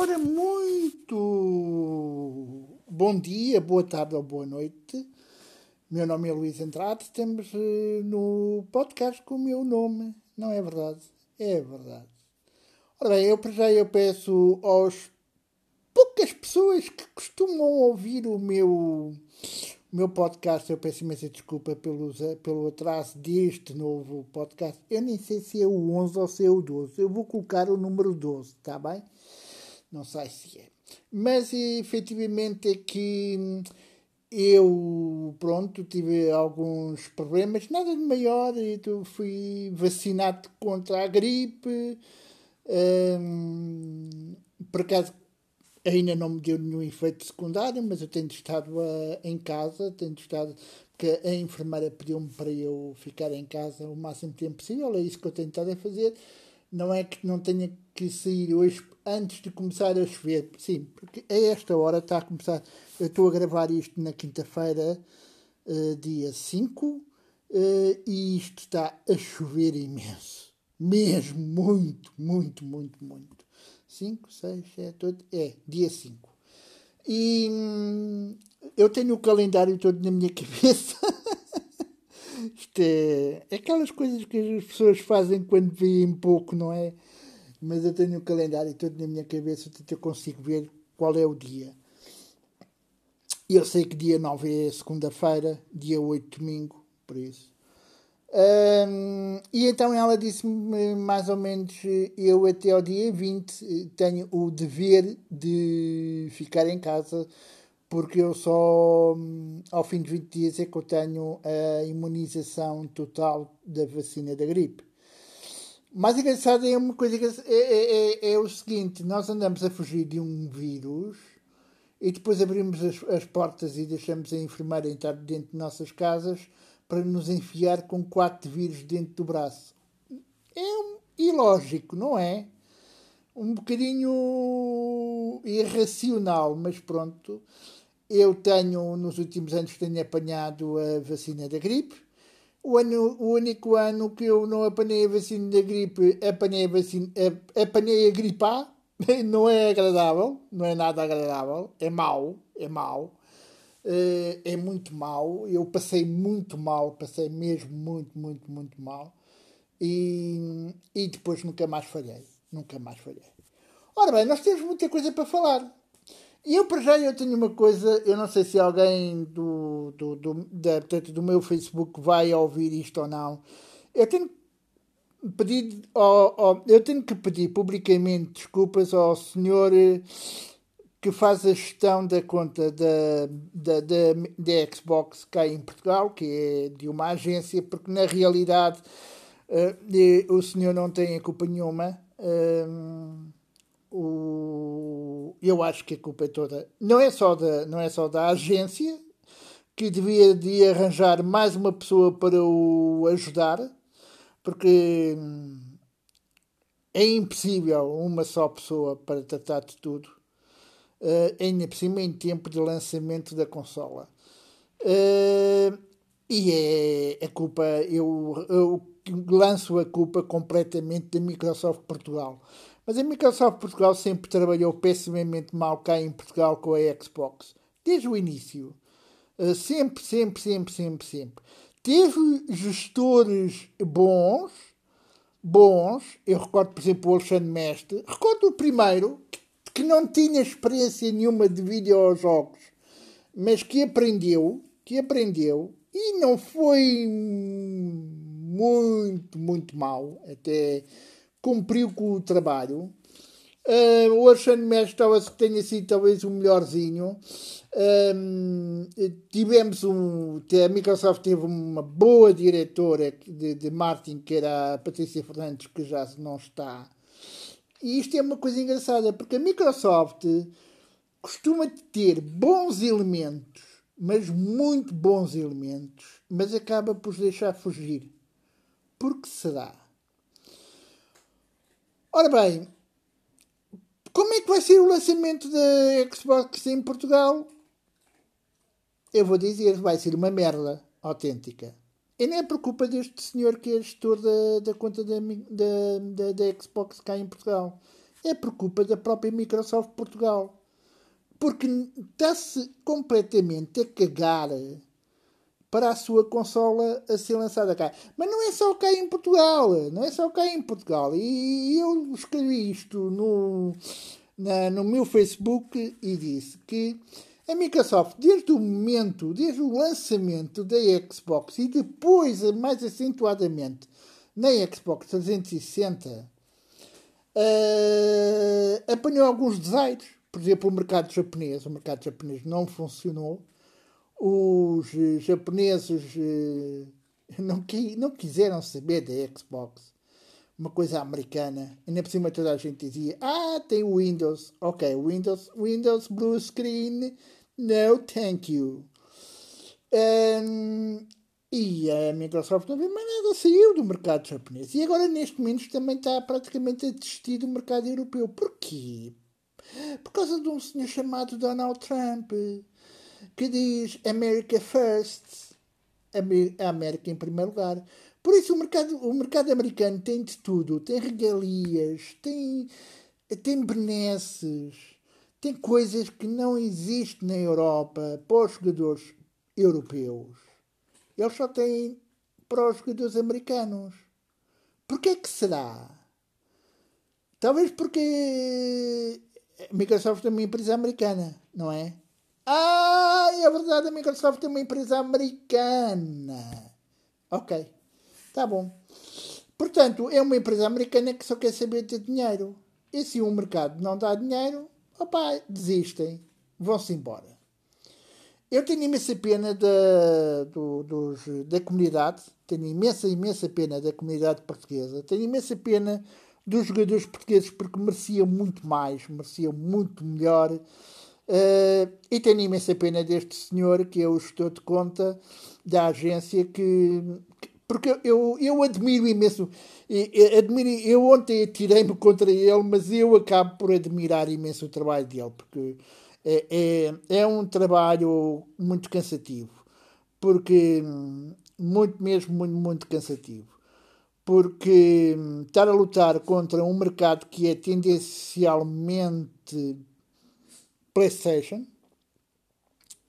Ora, muito bom dia, boa tarde ou boa noite. Meu nome é Luís Andrade, estamos uh, no podcast com o meu nome. Não é verdade? É verdade. Ora bem, eu já eu peço aos poucas pessoas que costumam ouvir o meu, o meu podcast, eu peço imensa desculpa pelo, pelo atraso deste novo podcast. Eu nem sei se é o 11 ou se é o 12. Eu vou colocar o número 12, está bem? Não sei se é. Mas efetivamente é que eu, pronto, tive alguns problemas, nada de maior. Eu fui vacinado contra a gripe. Hum, por acaso ainda não me deu nenhum efeito secundário, mas eu tenho estado uh, em casa, tenho estado porque a enfermeira pediu-me para eu ficar em casa o máximo tempo possível, é isso que eu tenho estado a fazer. Não é que não tenha que sair hoje antes de começar a chover. Sim, porque a esta hora está a começar. Eu estou a gravar isto na quinta-feira, uh, dia 5, uh, e isto está a chover imenso. Mesmo, muito, muito, muito, muito. 5, 6, 7, 8. É, dia 5. E hum, eu tenho o calendário todo na minha cabeça. Isto é, é aquelas coisas que as pessoas fazem quando veem pouco, não é? Mas eu tenho o calendário todo na minha cabeça, portanto eu consigo ver qual é o dia. Eu sei que dia 9 é segunda-feira, dia 8 domingo, por isso. Um, e então ela disse-me mais ou menos: eu até ao dia 20 tenho o dever de ficar em casa porque eu só hum, ao fim de 20 dias é que eu tenho a imunização total da vacina da gripe. Mais engraçado é uma coisa é, é, é, é, o seguinte: nós andamos a fugir de um vírus e depois abrimos as, as portas e deixamos a enfermeira entrar dentro de nossas casas para nos enfiar com quatro vírus dentro do braço. É um, ilógico, não é? Um bocadinho irracional, mas pronto. Eu tenho, nos últimos anos, tenho apanhado a vacina da gripe. O, ano, o único ano que eu não apanhei a vacina da gripe, apanhei a, vacina, apanhei a gripe A. Não é agradável, não é nada agradável, é mau, é mau. Eh, é muito mau. Eu passei muito mal, passei mesmo muito, muito, muito mal. E, e depois nunca mais falhei. Nunca mais falhei. Ora bem, nós temos muita coisa para falar. E eu, para já, eu tenho uma coisa, eu não sei se alguém do, do, do, da, portanto, do meu Facebook vai ouvir isto ou não. Eu tenho ao, eu tenho que pedir publicamente desculpas ao senhor eh, que faz a gestão da conta da, da, da, da Xbox cá em Portugal, que é de uma agência, porque na realidade uh, o senhor não tem a culpa nenhuma. Uh, o, eu acho que a culpa é toda. Não é só da, não é só da agência, que devia de arranjar mais uma pessoa para o ajudar, porque hum, é impossível uma só pessoa para tratar de tudo, uh, ainda por cima em tempo de lançamento da consola. Uh, e é a culpa, eu, eu lanço a culpa completamente da Microsoft Portugal. Mas a Microsoft Portugal sempre trabalhou pessimamente mal cá em Portugal com a Xbox. Desde o início. Uh, sempre, sempre, sempre, sempre, sempre. Teve gestores bons, bons. Eu recordo, por exemplo, o Alexandre Mestre. Recordo o primeiro, que não tinha experiência nenhuma de videojogos, mas que aprendeu, que aprendeu, e não foi muito, muito mal. Até cumpriu com o trabalho. Uh, o Alexandre Mestre talvez tenha sido talvez o melhorzinho. Um, tivemos um. A Microsoft teve uma boa diretora de, de marketing, que era a Patrícia Fernandes, que já não está. E isto é uma coisa engraçada, porque a Microsoft costuma ter bons elementos, mas muito bons elementos, mas acaba por deixar fugir. Por que será? Ora bem, como é que vai ser o lançamento da Xbox em Portugal? Eu vou dizer, vai ser uma merda autêntica. E nem é por culpa deste senhor que é gestor da, da conta da, da, da Xbox cá em Portugal. é por culpa da própria Microsoft Portugal. Porque está-se completamente a cagar para a sua consola a ser lançada cá. Mas não é só cá em Portugal, não é só cá em Portugal. E eu escrevi isto no, na, no meu Facebook e disse que a Microsoft, desde o momento, desde o lançamento da Xbox e depois, mais acentuadamente, na Xbox 360, uh, eh, apanhou alguns desaires. Por exemplo, o mercado japonês. O mercado japonês não funcionou os eh, japoneses eh, não, não quiseram saber da Xbox. Uma coisa americana. Ainda por cima toda a gente dizia: Ah, tem Windows. Ok, Windows, Windows Blue Screen. No, thank you. Um, e a Microsoft não viu mais nada, saiu do mercado japonês. E agora, neste momento, também está praticamente a desistir do mercado europeu. Porquê? Por causa de um senhor chamado Donald Trump que diz America First, a América em primeiro lugar. Por isso o mercado, o mercado americano tem de tudo, tem regalias, tem, tem benesses, tem coisas que não existem na Europa para os jogadores europeus. Eles só têm para os jogadores americanos. Porquê que será? Talvez porque a Microsoft é uma empresa americana, não é? Ah, é verdade, a Microsoft é uma empresa americana. Ok, tá bom. Portanto, é uma empresa americana que só quer saber de dinheiro. E se o mercado não dá dinheiro, opá, desistem, vão-se embora. Eu tenho imensa pena da, do, dos, da comunidade, tenho imensa, imensa pena da comunidade portuguesa, tenho imensa pena dos jogadores portugueses porque mereciam muito mais, mereciam muito melhor. Uh, e tenho imensa pena deste senhor, que o gestor de conta da agência, que, que porque eu, eu admiro imenso. Eu, admiro, eu ontem tirei-me contra ele, mas eu acabo por admirar imenso o trabalho dele, porque é, é, é um trabalho muito cansativo. Porque, muito mesmo, muito, muito cansativo. Porque estar a lutar contra um mercado que é tendencialmente PlayStation.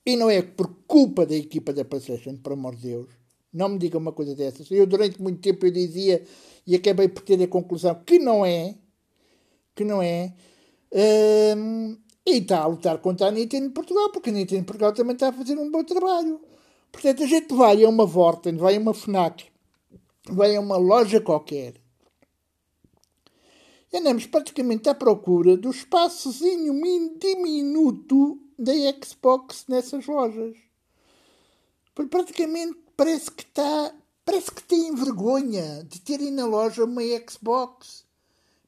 E não é por culpa da equipa da PlayStation, por amor de Deus. Não me diga uma coisa dessas. Eu durante muito tempo eu dizia e acabei por ter a conclusão que não é, que não é. Um, e está a lutar contra a Nintendo Portugal, porque a Nintendo Portugal também está a fazer um bom trabalho. Portanto, a gente vai a uma Vorten, vai a uma FNAC, vai a uma loja qualquer andamos praticamente à procura do espaçozinho diminuto da Xbox nessas lojas. Porque praticamente parece que está. Parece que têm vergonha de terem na loja uma Xbox.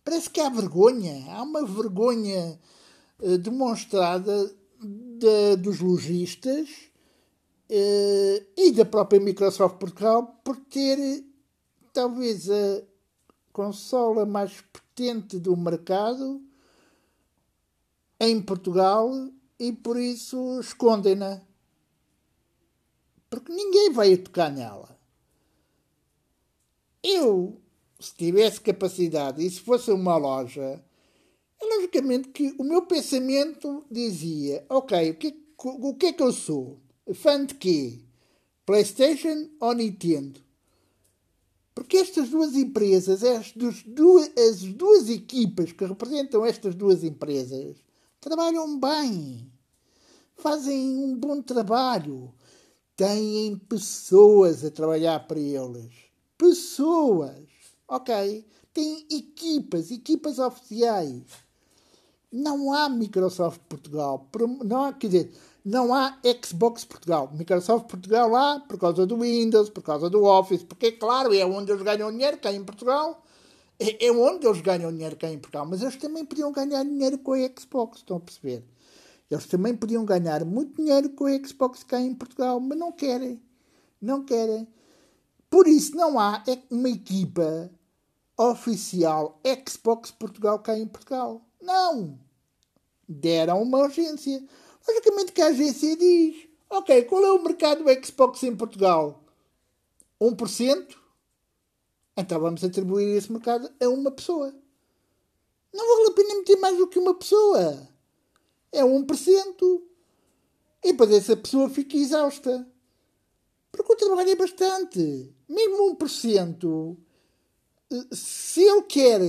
Parece que há vergonha. Há uma vergonha uh, demonstrada de, dos lojistas uh, e da própria Microsoft Portugal por ter talvez a consola mais potente do mercado em Portugal e por isso escondem-na. Porque ninguém vai tocar nela. Eu, se tivesse capacidade e se fosse uma loja, é logicamente que o meu pensamento dizia: ok, o que, o que é que eu sou? Fã de quê? PlayStation ou Nintendo? Porque estas duas empresas, estas duas, as duas equipas que representam estas duas empresas, trabalham bem, fazem um bom trabalho, têm pessoas a trabalhar para eles. Pessoas, ok? Têm equipas, equipas oficiais. Não há Microsoft Portugal. Não há, quer dizer, não há Xbox Portugal. Microsoft Portugal há por causa do Windows, por causa do Office, porque, claro, é onde eles ganham dinheiro cá em Portugal. É, é onde eles ganham dinheiro cá em Portugal. Mas eles também podiam ganhar dinheiro com a Xbox, estão a perceber? Eles também podiam ganhar muito dinheiro com a Xbox cá em Portugal, mas não querem. Não querem. Por isso não há uma equipa oficial Xbox Portugal cá em Portugal. Não! Deram uma urgência. Logicamente que a agência diz: Ok, qual é o mercado do Xbox em Portugal? 1%? Então vamos atribuir esse mercado a uma pessoa. Não vale a pena tem mais do que uma pessoa. É 1%. E depois essa pessoa fica exausta. Porque o trabalho é bastante. Mesmo 1%. Se ele quer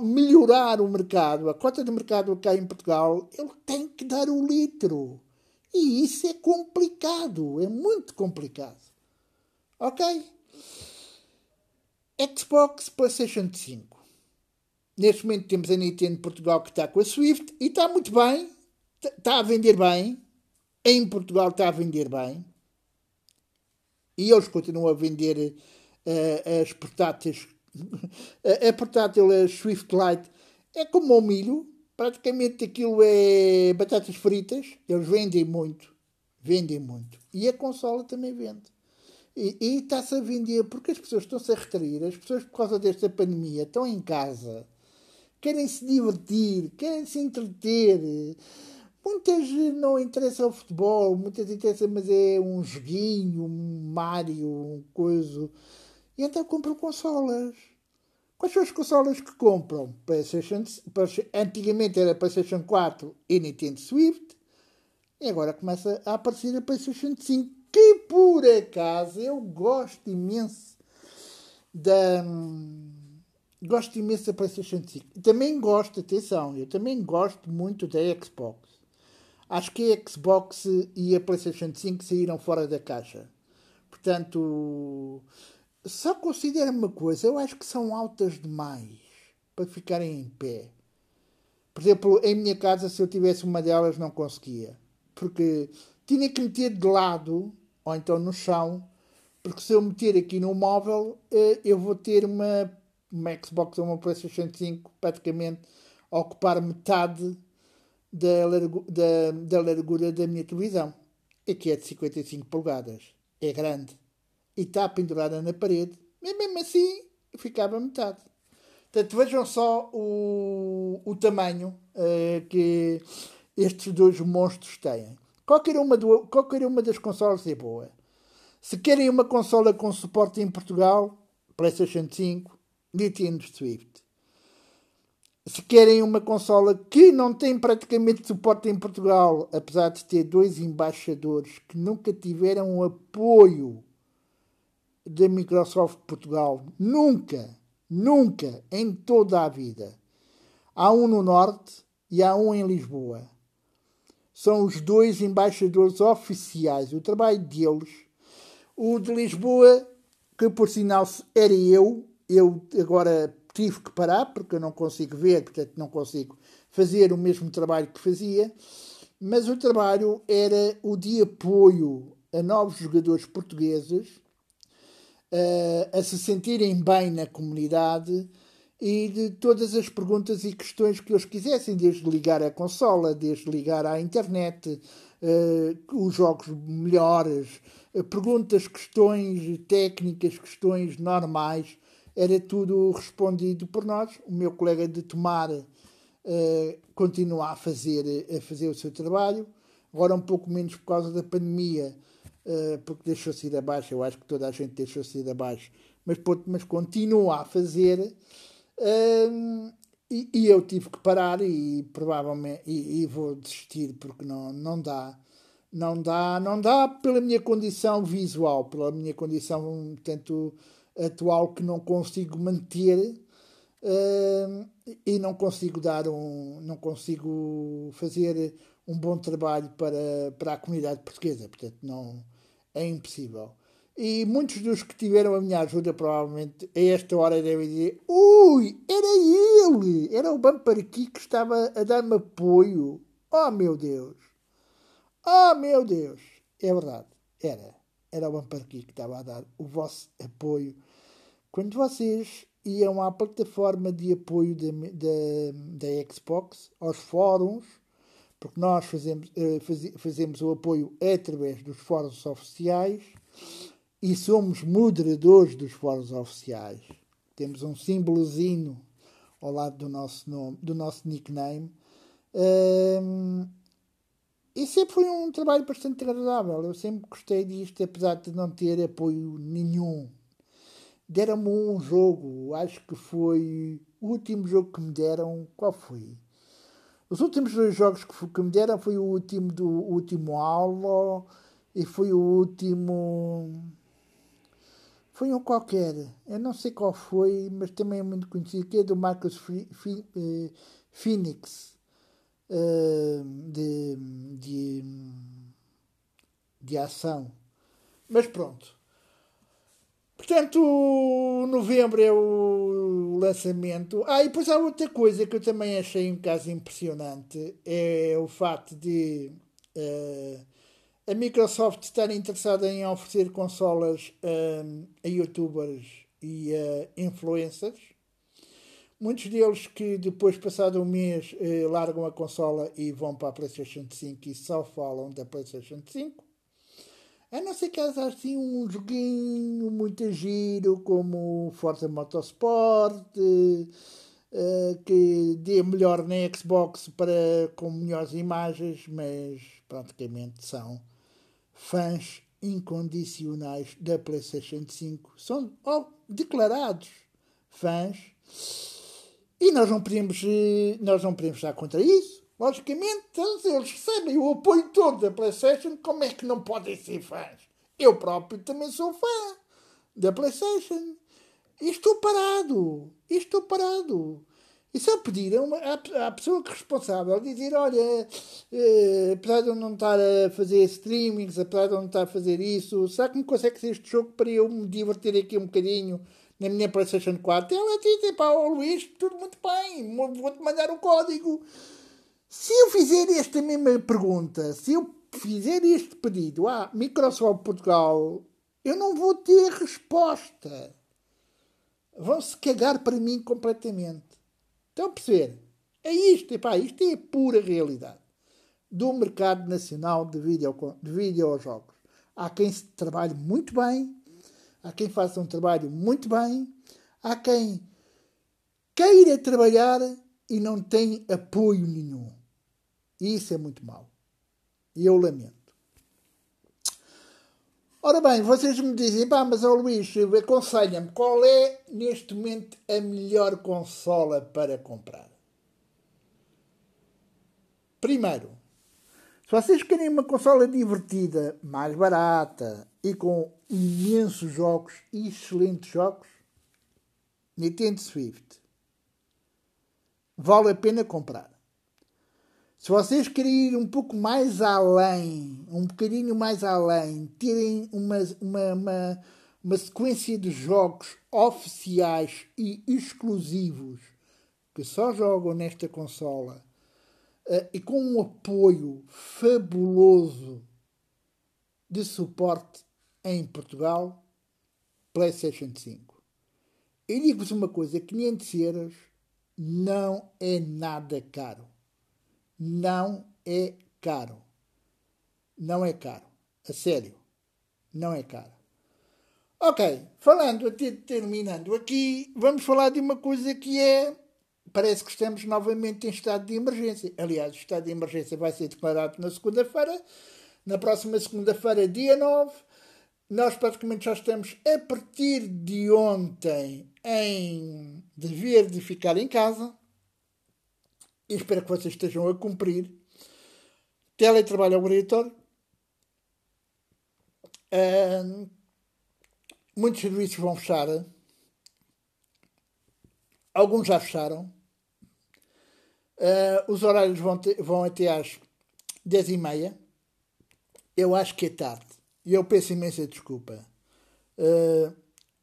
melhorar o mercado, a cota de mercado cá em Portugal, ele tem que dar o litro. E isso é complicado, é muito complicado. Ok? Xbox PlayStation 5. Neste momento temos a Nintendo Portugal que está com a Swift e está muito bem, está a vender bem. Em Portugal está a vender bem. E eles continuam a vender uh, as portáteis. A, a portátil a Swift Lite é como o milho, praticamente aquilo é batatas fritas. Eles vendem muito, vendem muito. E a consola também vende. E, está-se a vender porque as pessoas estão-se a retrair, as pessoas, por causa desta pandemia, estão em casa, querem se divertir, querem se entreter. Muitas não interessam o futebol, muitas interessam, mas é um joguinho, um Mario, um coisa. E então compram consolas. Quais são as consolas que compram? PlayStation, antigamente era PlayStation 4 e Nintendo Swift. E agora começa a aparecer a PlayStation 5 que por acaso eu gosto imenso da. Gosto imenso da PlayStation 5. Também gosto, atenção, eu também gosto muito da Xbox. Acho que a Xbox e a PlayStation 5 saíram fora da caixa. Portanto, só considero uma coisa, eu acho que são altas demais para ficarem em pé. Por exemplo, em minha casa, se eu tivesse uma delas, não conseguia. Porque tinha que meter de lado ou então no chão, porque se eu meter aqui no móvel, eh, eu vou ter uma, uma Xbox ou uma PlayStation 5 praticamente a ocupar metade da, da, da largura da minha televisão, que é de 55 polegadas. É grande. E está pendurada na parede, mas mesmo assim ficava metade. Portanto, vejam só o, o tamanho uh, que estes dois monstros têm. Qualquer uma, do, qualquer uma das consolas é boa. Se querem uma consola com suporte em Portugal, PlayStation 5, Nintendo Swift. Se querem uma consola que não tem praticamente suporte em Portugal, apesar de ter dois embaixadores que nunca tiveram apoio da Microsoft Portugal, nunca, nunca, em toda a vida. Há um no Norte e há um em Lisboa são os dois embaixadores oficiais. O trabalho deles, o de Lisboa, que por sinal era eu, eu agora tive que parar porque eu não consigo ver, portanto não consigo fazer o mesmo trabalho que fazia, mas o trabalho era o de apoio a novos jogadores portugueses a, a se sentirem bem na comunidade e de todas as perguntas e questões que eles quisessem, desde ligar a consola, desde ligar à internet, uh, os jogos melhores, uh, perguntas, questões técnicas, questões normais, era tudo respondido por nós. O meu colega de Tomar uh, continua a fazer, a fazer o seu trabalho, agora um pouco menos por causa da pandemia, porque deixou-se ir abaixo, eu acho que toda a gente deixou-se ir abaixo, mas, mas continua a fazer um, e, e, eu tive que parar e provavelmente e, e, vou desistir porque não, não dá. Não dá, não dá pela minha condição visual, pela minha condição tanto atual que não consigo manter uh, e não consigo dar um, não consigo fazer um bom trabalho para, para a comunidade portuguesa, portanto não é impossível. E muitos dos que tiveram a minha ajuda, provavelmente, a esta hora devem dizer: Ui, era ele! Era o Bumper aqui que estava a dar-me apoio. Oh, meu Deus! Oh, meu Deus! É verdade, era. Era o Bumper aqui que estava a dar o vosso apoio. Quando vocês iam à plataforma de apoio da, da, da Xbox, aos fóruns, porque nós fazemos, eh, fazemos o apoio através dos fóruns oficiais e somos moderadores dos fóruns oficiais. Temos um símbolozinho ao lado do nosso nome, do nosso nickname. Um, e sempre foi um trabalho bastante agradável. Eu sempre gostei disto, apesar de não ter apoio nenhum. Deram-me um jogo, acho que foi o último jogo que me deram. Qual foi? Os últimos dois jogos que, que me deram foi o último do o último Halo e foi o último. Foi um qualquer, eu não sei qual foi, mas também é muito conhecido, que é do Marcus eh, Phoenix, eh, de, de, de ação. Mas pronto. Portanto, novembro é o lançamento. Ah, e depois há outra coisa que eu também achei um caso impressionante: é o facto de uh, a Microsoft estar interessada em oferecer consolas uh, a youtubers e a influencers. Muitos deles que depois, passado um mês, uh, largam a consola e vão para a PlayStation 5 e só falam da PlayStation 5. A não ser que haja assim um joguinho muito giro como Forza Motorsport, uh, que dê melhor na Xbox para, com melhores imagens, mas praticamente são fãs incondicionais da PlayStation 5. São oh, declarados fãs. E nós não podemos, eh, nós não podemos estar contra isso. Logicamente, eles recebem o apoio todo da PlayStation, como é que não podem ser fãs? Eu próprio também sou fã da PlayStation. E estou parado. E estou parado. E só pedir a, uma, a, a pessoa que é responsável dizer: olha, eh, apesar de eu não estar a fazer streamings, apesar de eu não estar a fazer isso, será que me consegue ser este jogo para eu me divertir aqui um bocadinho na minha PlayStation 4? Ela diz: pá, oh, Luís, tudo muito bem, vou-te mandar o um código. Se eu fizer esta mesma pergunta, se eu fizer este pedido à Microsoft Portugal, eu não vou ter resposta. Vão-se cagar para mim completamente. Estão a perceber? É isto, epá, isto é a pura realidade do mercado nacional de, video, de videojogos. Há quem se trabalhe muito bem, há quem faça um trabalho muito bem, há quem queira trabalhar e não tem apoio nenhum. E isso é muito mau. E eu lamento. Ora bem, vocês me dizem, pá, mas ó Luís, aconselha-me, qual é neste momento a melhor consola para comprar? Primeiro, se vocês querem uma consola divertida, mais barata e com imensos jogos e excelentes jogos, Nintendo Swift. Vale a pena comprar. Se vocês querem ir um pouco mais além, um bocadinho mais além, terem uma, uma, uma, uma sequência de jogos oficiais e exclusivos que só jogam nesta consola uh, e com um apoio fabuloso de suporte em Portugal, PlayStation 5. E digo-vos uma coisa: 500 euros não é nada caro não é caro. Não é caro. A sério. Não é caro. Ok, falando, até terminando aqui, vamos falar de uma coisa que é. Parece que estamos novamente em estado de emergência. Aliás, o estado de emergência vai ser declarado na segunda-feira. Na próxima segunda-feira, dia 9. Nós praticamente já estamos, a partir de ontem, em dever de ficar em casa e espero que vocês estejam a cumprir. Teletrabalho obrigatório. Uh, muitos serviços vão fechar. Alguns já fecharam. Uh, os horários vão, ter, vão até às 10 e meia. Eu acho que é tarde. E eu peço imensa desculpa uh,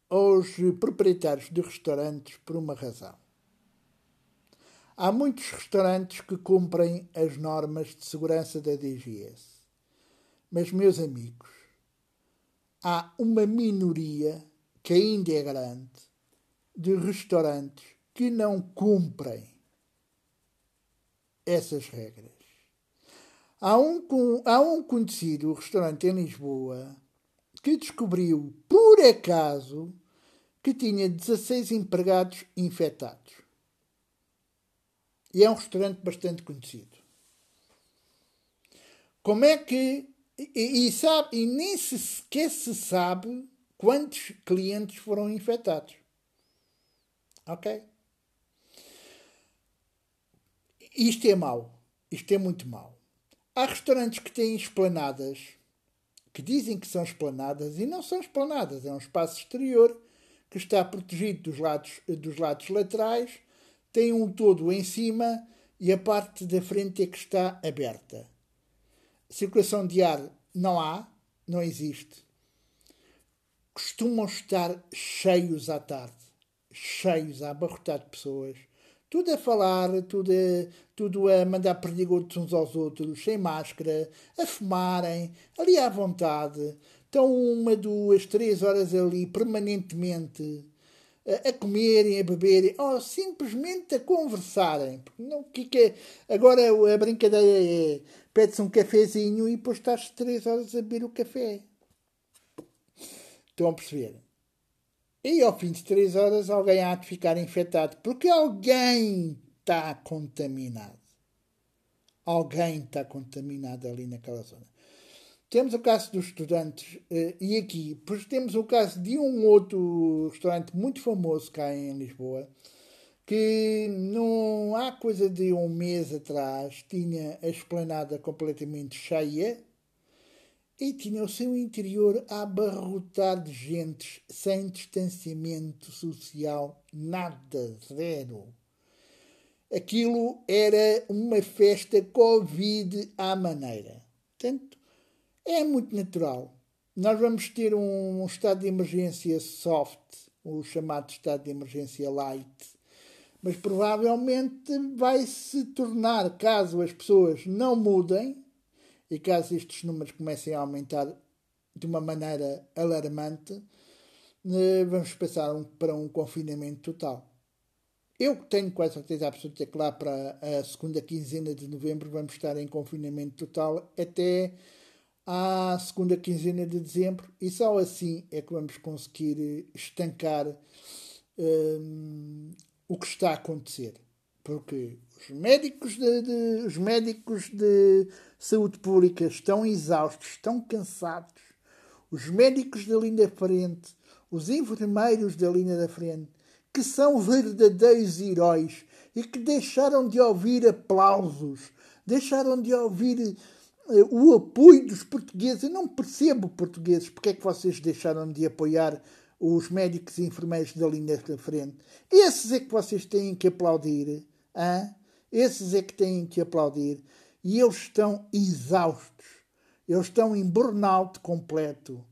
aos proprietários de restaurantes por uma razão. Há muitos restaurantes que cumprem as normas de segurança da DGS. Mas, meus amigos, há uma minoria que ainda é grande de restaurantes que não cumprem essas regras. Há um, há um conhecido restaurante em Lisboa que descobriu, por acaso, que tinha 16 empregados infectados. E é um restaurante bastante conhecido. Como é que. E, e, sabe, e nem sequer se sabe quantos clientes foram infectados. Ok? isto é mau. Isto é muito mau. Há restaurantes que têm esplanadas, que dizem que são esplanadas e não são esplanadas. É um espaço exterior que está protegido dos lados, dos lados laterais, tem um todo em cima e a parte da frente é que está aberta. Circulação de ar não há, não existe. Costumam estar cheios à tarde, cheios a abarrotar de pessoas tudo a falar, tudo a, tudo a mandar perdigotos uns aos outros, sem máscara, a fumarem, ali à vontade. Estão uma, duas, três horas ali permanentemente a, comerem, a beberem, ou simplesmente a conversarem. Não, que, que é? Agora a brincadeira é pede-se um cafezinho e depois estás três horas a beber o café. Estão a perceber? E ao fim de três horas alguém há de ficar infectado, porque alguém está contaminado. Alguém está contaminado ali naquela zona. Temos o caso dos estudantes, eh, e aqui, pois temos o caso de um outro restaurante muito famoso cá em Lisboa, que não há coisa de um mês atrás tinha a esplanada completamente cheia e tinha o seu interior a abarrotar de gentes sem distanciamento social, nada, zero. Aquilo era uma festa Covid à maneira. Portanto, é muito natural. Nós vamos ter um, estado de emergência soft, o chamado estado de emergência light, mas provavelmente vai se tornar, caso as pessoas não mudem, e caso estes números comecem a aumentar de uma maneira alarmante, eh, vamos passar para um confinamento total. Eu tenho quase certeza absoluta que lá para a segunda quinzena de novembro vamos estar em confinamento total até à segunda quinzena de dezembro e só assim é que vamos conseguir estancar um, o que está a acontecer. Porque os médicos de, de, os médicos de saúde pública estão exaustos, estão cansados. Os médicos da linha da frente, os enfermeiros da linha da frente, que são verdadeiros heróis e que deixaram de ouvir aplausos, deixaram de ouvir o apoio dos portugueses. Eu não percebo portugueses porque é que vocês deixaram de apoiar os médicos e enfermeiros da linha da frente. Esses é que vocês têm que aplaudir. Hein? Esses é que têm que aplaudir. E eles estão exaustos. Eles estão em burnout completo.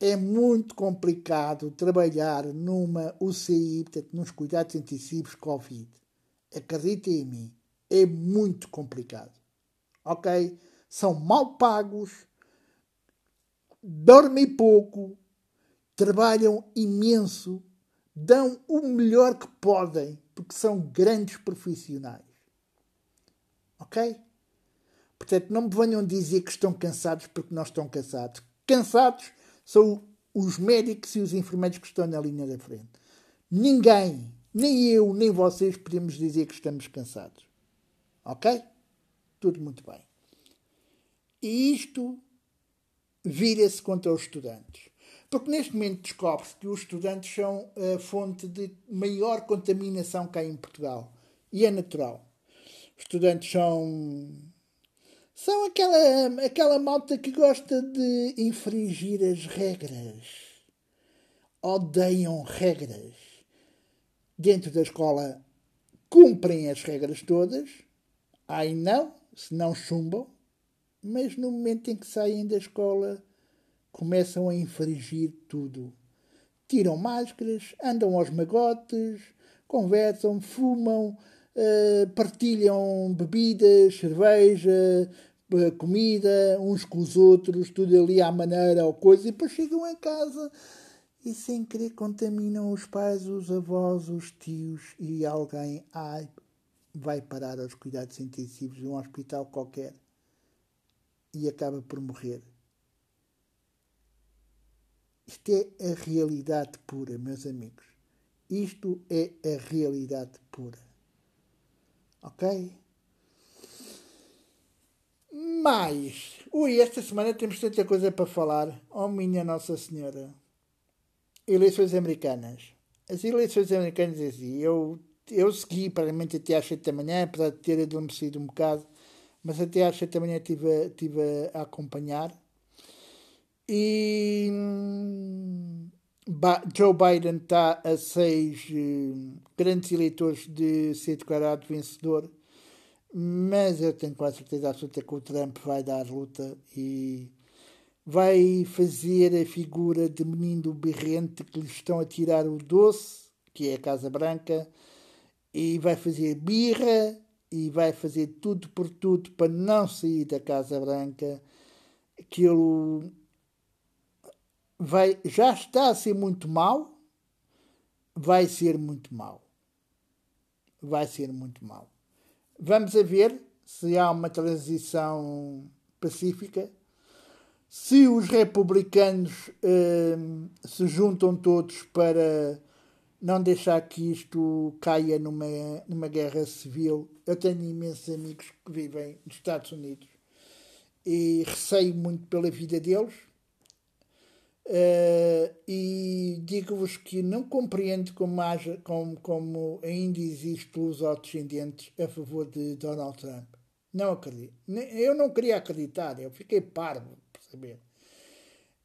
É muito complicado trabalhar numa UCI, portanto, nos cuidados intensivos Covid. Acreditem em mim, é muito complicado. Ok? São mal pagos, dormem pouco, trabalham imenso, dão o melhor que podem, porque são grandes profissionais. Ok? Portanto, não me venham dizer que estão cansados porque não estão cansados. Cansados são os médicos e os enfermeiros que estão na linha da frente. Ninguém, nem eu, nem vocês, podemos dizer que estamos cansados. Ok? Tudo muito bem. E isto vira-se contra os estudantes. Porque neste momento descobre-se que os estudantes são a fonte de maior contaminação cá em Portugal. E é natural. Os estudantes são são aquela, aquela malta que gosta de infringir as regras. Odeiam regras. Dentro da escola cumprem as regras todas. Aí não, se não chumbam. Mas no momento em que saem da escola começam a infringir tudo. Tiram máscaras, andam aos magotes, conversam, fumam, uh, partilham bebidas, cerveja, uh, comida, uns com os outros, tudo ali à maneira ou coisa, e depois chegam a casa e sem querer contaminam os pais, os avós, os tios e alguém ai, vai parar aos cuidados intensivos de um hospital qualquer e acaba por morrer. Isto é a realidade pura, meus amigos. Isto é a realidade pura. Ok? Mas, ui, esta semana temos tanta coisa para falar. Oh, minha Nossa Senhora. Eleições americanas. As eleições americanas, eu eu segui praticamente até às 7 da manhã, apesar de ter adormecido um bocado, mas até às 7 da manhã estive, estive a acompanhar. E hum, Joe Biden está a seis hum, grandes eleitores de ser declarado vencedor, mas eu tenho quase certeza absoluta que o Trump vai dar luta e vai fazer a figura de menino berrente que lhe estão a tirar o doce, que é a Casa Branca, e vai fazer birra e vai fazer tudo por tudo para não sair da Casa Branca. Aquilo vai, já está a ser muito mal, vai ser muito mal. Vai ser muito mal. Vamos a ver se há uma transição pacífica se os republicanos uh, se juntam todos para não deixar que isto caia numa, numa guerra civil, eu tenho imensos amigos que vivem nos Estados Unidos e receio muito pela vida deles. Uh, e digo-vos que não compreendo como, haja, como, como ainda existe os descendentes a favor de Donald Trump. Não acredito. Eu não queria acreditar, eu fiquei parvo saber.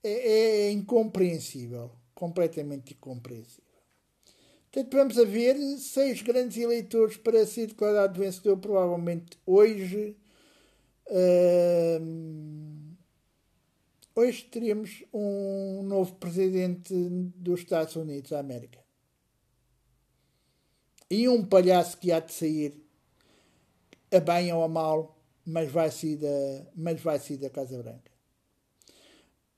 É, é incompreensível, completamente incompreensível. Portanto, vamos a ver seis grandes eleitores para ser declarado vencedor, provavelmente hoje. Uh, hoje teríamos um novo presidente dos Estados Unidos da América. E um palhaço que há de sair, a bem ou a mal, mas vai sair da, mas vai sair da Casa Branca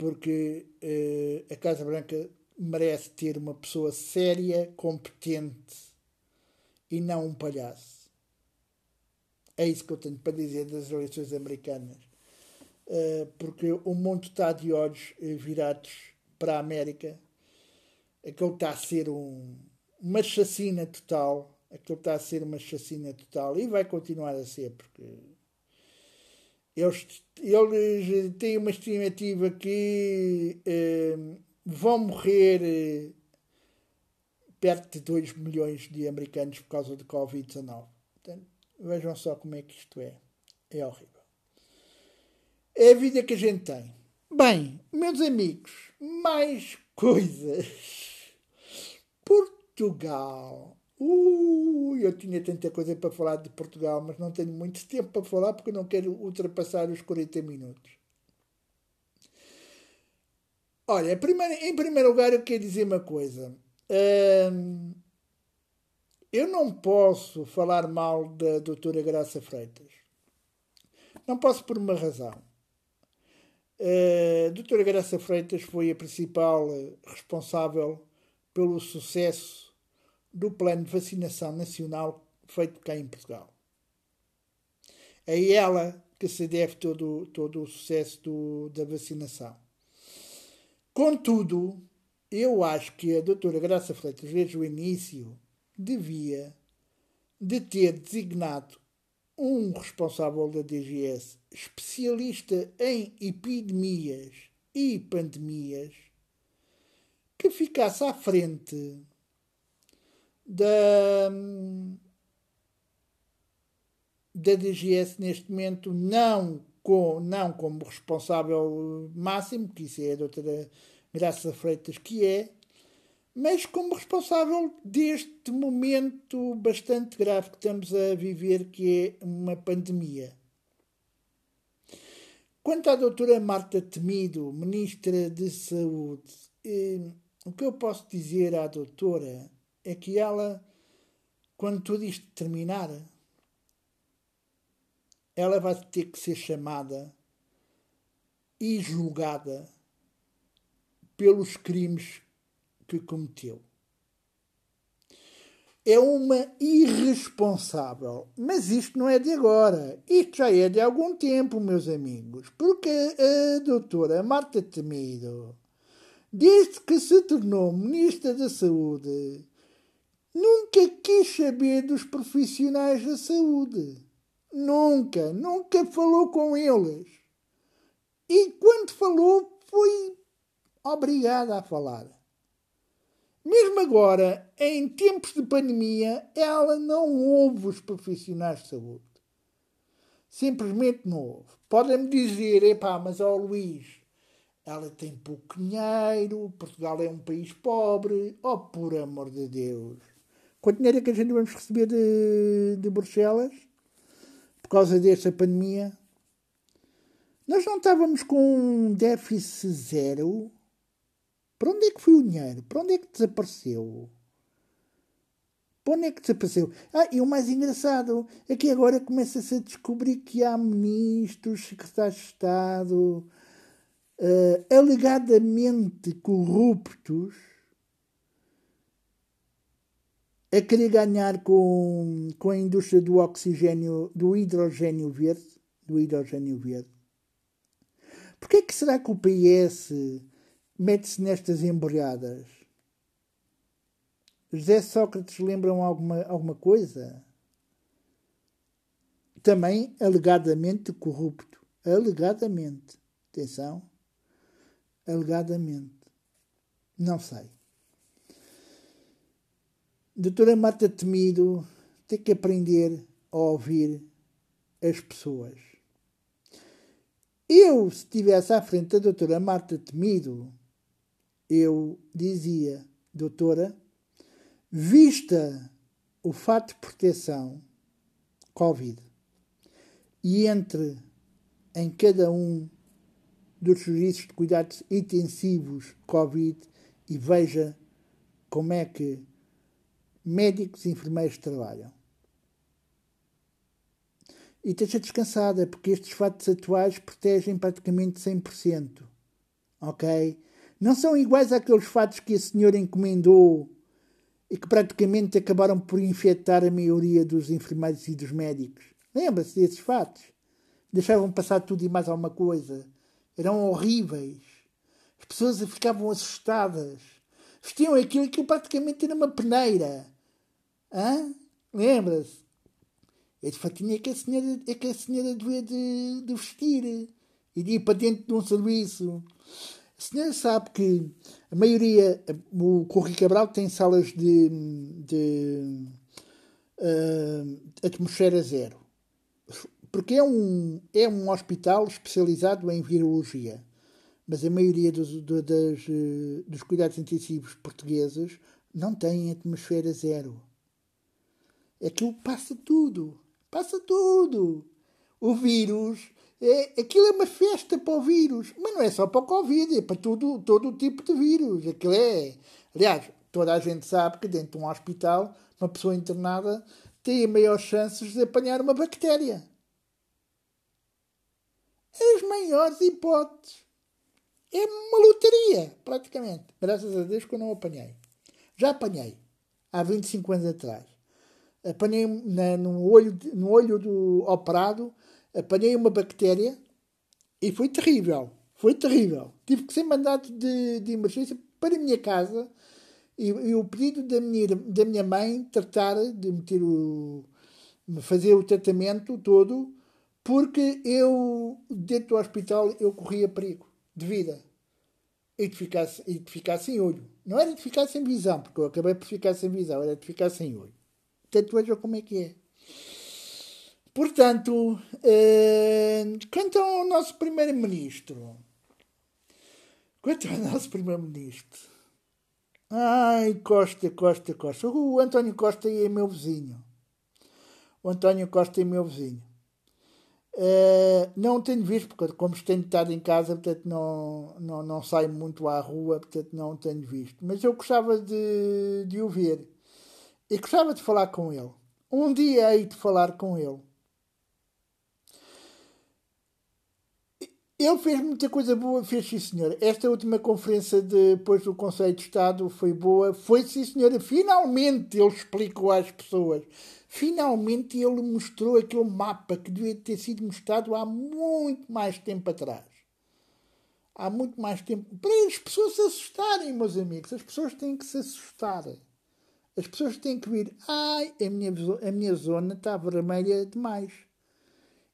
porque uh, a Casa Branca merece ter uma pessoa séria, competente e não um palhaço. É isso que eu tenho para dizer das eleições americanas. Uh, porque o mundo está de olhos uh, virados para a América. Aquilo está a ser um, uma chacina total. Aquilo está a ser uma chacina total. E vai continuar a ser, porque eles, eles têm uma estimativa que eh, vão morrer eh, perto de 2 milhões de americanos por causa do Covid-19. Vejam só como é que isto é. É horrível. É a vida que a gente tem. Bem, meus amigos, mais coisas. Portugal Ui, eu tinha tanta coisa para falar de Portugal, mas não tenho muito tempo para falar porque não quero ultrapassar os 40 minutos. Olha, primeiro, em primeiro lugar, eu quero dizer uma coisa. Hum, eu não posso falar mal da doutora Graça Freitas. Não posso por uma razão. A doutora Graça Freitas foi a principal responsável pelo sucesso do plano de vacinação nacional feito cá em Portugal. É ela que se deve todo, todo o sucesso do, da vacinação. Contudo, eu acho que a doutora Graça Freitas, desde o início, devia de ter designado um responsável da DGS especialista em epidemias e pandemias que ficasse à frente da, da DGS neste momento, não, com, não como responsável máximo, que isso é a doutora Graça Freitas que é, mas como responsável deste momento bastante grave que estamos a viver, que é uma pandemia. Quanto à doutora Marta Temido, Ministra de Saúde, eh, o que eu posso dizer à doutora é que ela, quando tudo isto terminar, ela vai ter que ser chamada e julgada pelos crimes que cometeu. É uma irresponsável. Mas isto não é de agora. Isto já é de algum tempo, meus amigos. Porque a doutora Marta Temido, desde que se tornou Ministra da Saúde, nunca quis saber dos profissionais da saúde. Nunca, nunca falou com eles. E quando falou, foi obrigada a falar. Mesmo agora, em tempos de pandemia, ela não ouve os profissionais de saúde. Simplesmente não ouve. Podem-me dizer, epá, mas ó Luís, ela tem pouco dinheiro, Portugal é um país pobre, oh por amor de Deus. Quanto dinheiro é que a gente vamos receber de, de Bruxelas causa desta pandemia? Nós não estávamos com um déficit zero? Para onde é que foi o dinheiro? Para onde é que desapareceu? Para onde é que desapareceu? Ah, e o mais engraçado é que agora começa-se a descobrir que há ministros, secretários de Estado, uh, alegadamente corruptos, a querer ganhar com, com a indústria do oxigênio, do hidrogênio verde, do hidrogênio verde. Porquê é que será que o PS mete-se nestas embrulhadas? José Sócrates lembram alguma, alguma coisa? Também alegadamente corrupto. Alegadamente. Atenção. Alegadamente. Não sei. Doutora Marta Temido tem que aprender a ouvir as pessoas. Eu, se estivesse à frente da doutora Marta Temido, eu dizia, doutora, vista o fato de proteção Covid e entre em cada um dos serviços de cuidados intensivos Covid e veja como é que médicos e enfermeiros trabalham. E esteja descansada, porque estes fatos atuais protegem praticamente 100%. Ok? Não são iguais àqueles fatos que a senhora encomendou e que praticamente acabaram por infectar a maioria dos enfermeiros e dos médicos. Lembra-se desses fatos? Deixavam passar tudo e mais alguma coisa. Eram horríveis. As pessoas ficavam assustadas. Vestiam aquilo que praticamente era uma peneira. Lembra-se? Esse fatinho é que a senhora, é que a senhora devia de, de vestir e de ir para dentro de um serviço. A senhora sabe que a maioria, o Correio Cabral tem salas de, de uh, atmosfera zero. Porque é um, é um hospital especializado em virologia. Mas a maioria dos, do, das, eh, dos cuidados intensivos portugueses não tem atmosfera zero. Aquilo passa tudo. Passa tudo. O vírus. É, aquilo é uma festa para o vírus. Mas não é só para o Covid, é para tudo, todo o tipo de vírus. Aquilo é. Aliás, toda a gente sabe que dentro de um hospital, uma pessoa internada tem maiores chances de apanhar uma bactéria. As maiores hipóteses. É uma lotaria, praticamente. Graças a Deus que eu não apanhei. Já apanhei. Há 25 anos atrás apanhei na, no, olho, no olho do operado, apanhei uma bactéria e foi terrível. Foi terrível. Tive que ser mandado de, de emergência para a minha casa e, e, o pedido da minha, da minha mãe tratar de meter o, fazer o tratamento todo porque eu, dentro do hospital, eu corria perigo de vida e de ficar, e de ficar sem olho. Não era de ficar sem visão, porque eu acabei por ficar sem visão, era de ficar sem olho. Portanto, vejam como é que é. Portanto, eh, quanto ao nosso primeiro-ministro. Quanto ao nosso primeiro-ministro. Ai, Costa, Costa, Costa. O António Costa é meu vizinho. O António Costa é meu vizinho. Uh, não tenho visto, porque como tenho estado em casa, portanto não, não, não saio muito à rua, portanto não tenho visto. Mas eu gostava de, de o ver e gostava de falar com ele. Um dia hei de falar com ele. Ele fez muita coisa boa, fez sim senhora. Esta última conferência depois do Conselho de Estado foi boa. Foi sim senhora. Finalmente ele explicou às pessoas. Finalmente ele mostrou aquele mapa que devia ter sido mostrado há muito mais tempo atrás. Há muito mais tempo. Para as pessoas se assustarem, meus amigos. As pessoas têm que se assustar. As pessoas têm que vir. Ai, a minha, a minha zona está vermelha demais.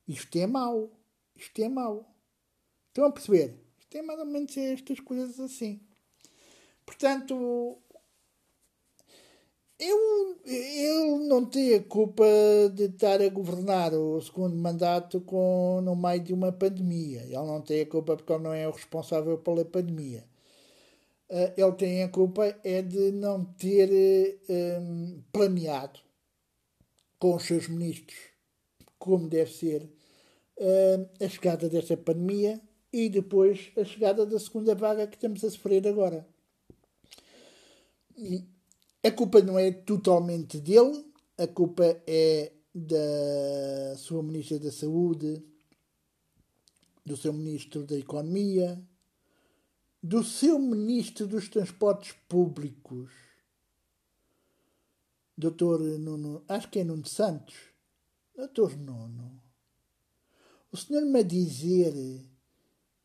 Isto é mau. Isto é mau. Estão a perceber? Isto é mais ou menos estas coisas assim. Portanto, eu, ele não tem a culpa de estar a governar o segundo mandato com, no meio de uma pandemia. Ele não tem a culpa porque ele não é o responsável pela pandemia. Uh, ele tem a culpa é de não ter um, planeado com os seus ministros como deve ser uh, a chegada desta pandemia e depois a chegada da segunda vaga que estamos a sofrer agora. A culpa não é totalmente dele, a culpa é da sua Ministra da Saúde, do seu Ministro da Economia, do seu Ministro dos Transportes Públicos, Doutor Nuno, acho que é Nuno Santos. Doutor Nuno, o senhor me a dizer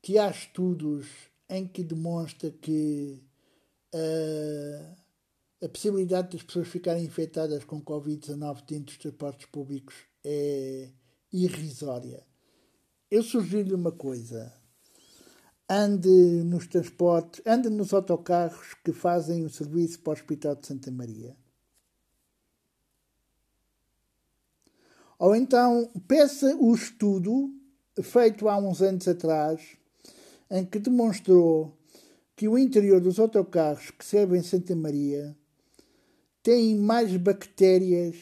que há estudos em que demonstra que uh, a possibilidade das pessoas ficarem infectadas com Covid-19 dentro dos transportes públicos é irrisória. Eu sugiro-lhe uma coisa. Ande nos transportes, ande nos autocarros que fazem o serviço para o Hospital de Santa Maria. Ou então peça o estudo feito há uns anos atrás, em que demonstrou que o interior dos autocarros que servem Santa Maria têm mais bactérias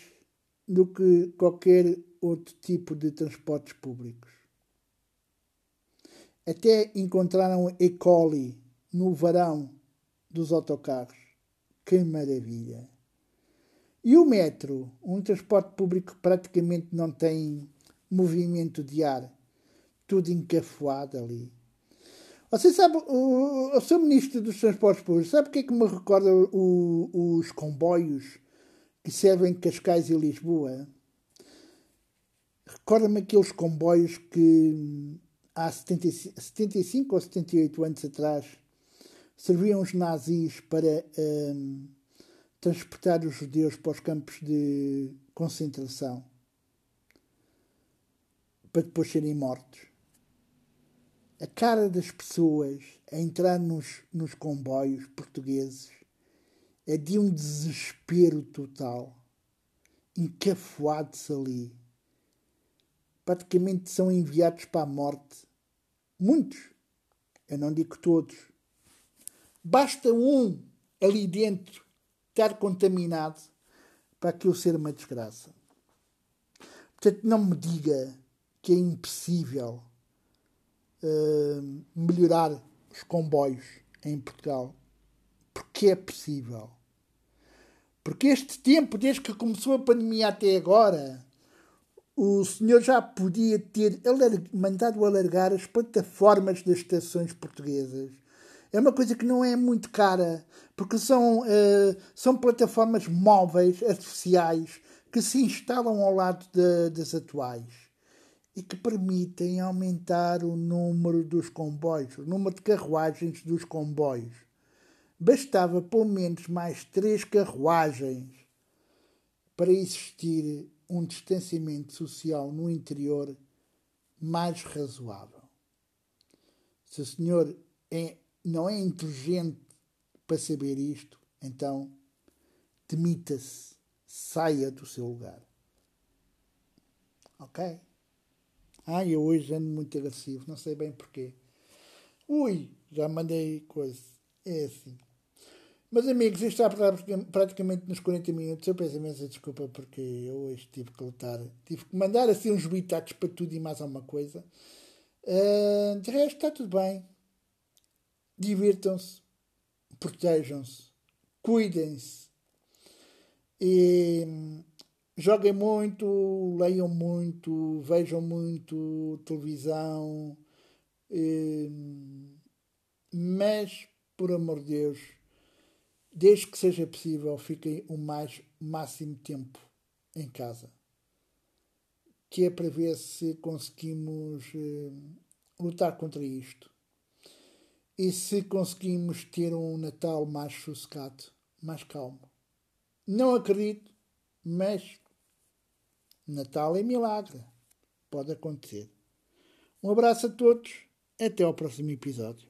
do que qualquer outro tipo de transportes públicos. Até encontraram E. coli no varão dos autocarros. Que maravilha! E o metro, um transporte público que praticamente não tem movimento de ar, tudo encafuado ali. Você sabe, o, o seu ministro dos Transportes Públicos, sabe o que é que me recorda o, os comboios que servem Cascais e Lisboa? Recorda-me aqueles comboios que há 70, 75 ou 78 anos atrás serviam os nazis para um, transportar os judeus para os campos de concentração para depois serem mortos a cara das pessoas a entrar nos, nos comboios portugueses é de um desespero total, encafuados ali. Praticamente são enviados para a morte. Muitos, eu não digo todos. Basta um ali dentro estar contaminado para aquilo ser uma desgraça. Portanto, não me diga que é impossível uh, melhorar os comboios em Portugal. Porque é possível. Porque este tempo, desde que começou a pandemia até agora, o senhor já podia ter mandado alargar as plataformas das estações portuguesas. É uma coisa que não é muito cara, porque são, uh, são plataformas móveis, artificiais, que se instalam ao lado de, das atuais e que permitem aumentar o número dos comboios, o número de carruagens dos comboios. Bastava pelo menos mais três carruagens para existir um distanciamento social no interior mais razoável. Se o senhor é, não é inteligente para saber isto, então demita-se, saia do seu lugar. Ok? Ah, eu hoje ando muito agressivo, não sei bem porquê. Ui, já mandei coisa. É assim. Mas amigos, isto está praticamente nos 40 minutos. Eu peço imensa desculpa porque eu hoje tive que lutar. Tive que mandar assim uns bitatos para tudo e mais alguma coisa. Uh, de resto, está tudo bem. Divirtam-se. Protejam-se. Cuidem-se. E joguem muito, leiam muito, vejam muito televisão, hum, mas, por amor de Deus, desde que seja possível, fiquem o mais máximo tempo em casa. Que é para ver se conseguimos hum, lutar contra isto. E se conseguimos ter um Natal mais sossegado, mais calmo. Não acredito, mas Natal é milagre. Pode acontecer. Um abraço a todos. Até ao próximo episódio.